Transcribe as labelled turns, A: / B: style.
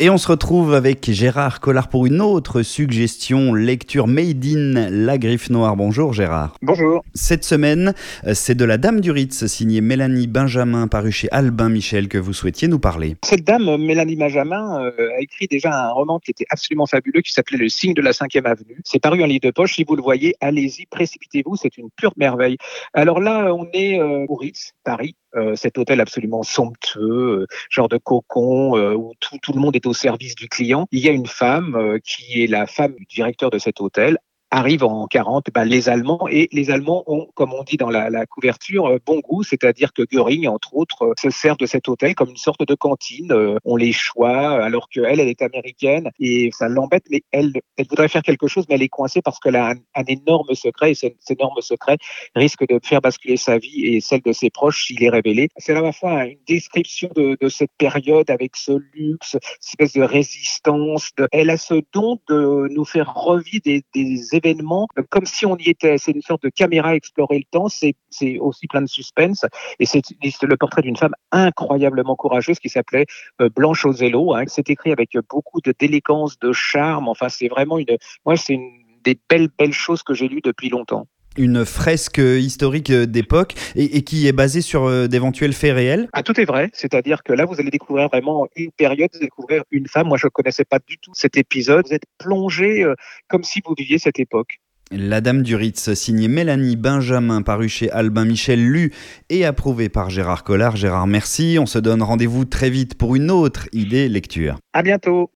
A: Et on se retrouve avec Gérard Collard pour une autre suggestion, lecture Made in La Griffe Noire. Bonjour Gérard.
B: Bonjour.
A: Cette semaine, euh, c'est de La Dame du Ritz, signée Mélanie Benjamin, paru chez Albin Michel, que vous souhaitiez nous parler.
B: Cette dame, Mélanie Benjamin, euh, a écrit déjà un roman qui était absolument fabuleux, qui s'appelait Le signe de la cinquième avenue. C'est paru en livre de poche. Si vous le voyez, allez-y, précipitez-vous. C'est une pure merveille. Alors là, on est euh, au Ritz, Paris. Cet hôtel absolument somptueux, genre de cocon, où tout, tout le monde est au service du client. Il y a une femme euh, qui est la femme du directeur de cet hôtel, arrivent en 40, ben, les Allemands, et les Allemands ont, comme on dit dans la, la couverture, euh, bon goût, c'est-à-dire que Göring, entre autres, euh, se sert de cet hôtel comme une sorte de cantine. Euh, on les choix, alors qu'elle, elle est américaine, et ça l'embête, mais elle, elle voudrait faire quelque chose, mais elle est coincée parce qu'elle a un, énorme secret, et cet, énorme secret risque de faire basculer sa vie et celle de ses proches s'il est révélé. C'est à la fois une description de, de cette période avec ce luxe, cette espèce de résistance. Elle a ce don de nous faire revivre des, des événements comme si on y était. C'est une sorte de caméra explorer le temps. C'est aussi plein de suspense. Et c'est le portrait d'une femme incroyablement courageuse qui s'appelait euh, Blanche Ozello. Hein. C'est écrit avec beaucoup de d'élégance, de charme. Enfin, c'est vraiment une. Moi, c'est une des belles, belles choses que j'ai lues depuis longtemps
A: une fresque historique d'époque et, qui est basée sur euh, d'éventuels faits réels
B: ah, Tout est vrai, c'est-à-dire que là, vous allez découvrir vraiment une période, vous allez découvrir une femme. Moi, je ne connaissais pas du tout cet épisode. Vous êtes plongé euh, comme si vous viviez cette époque.
A: La Dame du Ritz, signée Mélanie Benjamin, paru chez Albin Michel, lu et approuvé par Gérard Collard. Gérard, merci. On se donne rendez-vous très vite pour une autre idée lecture.
B: À bientôt.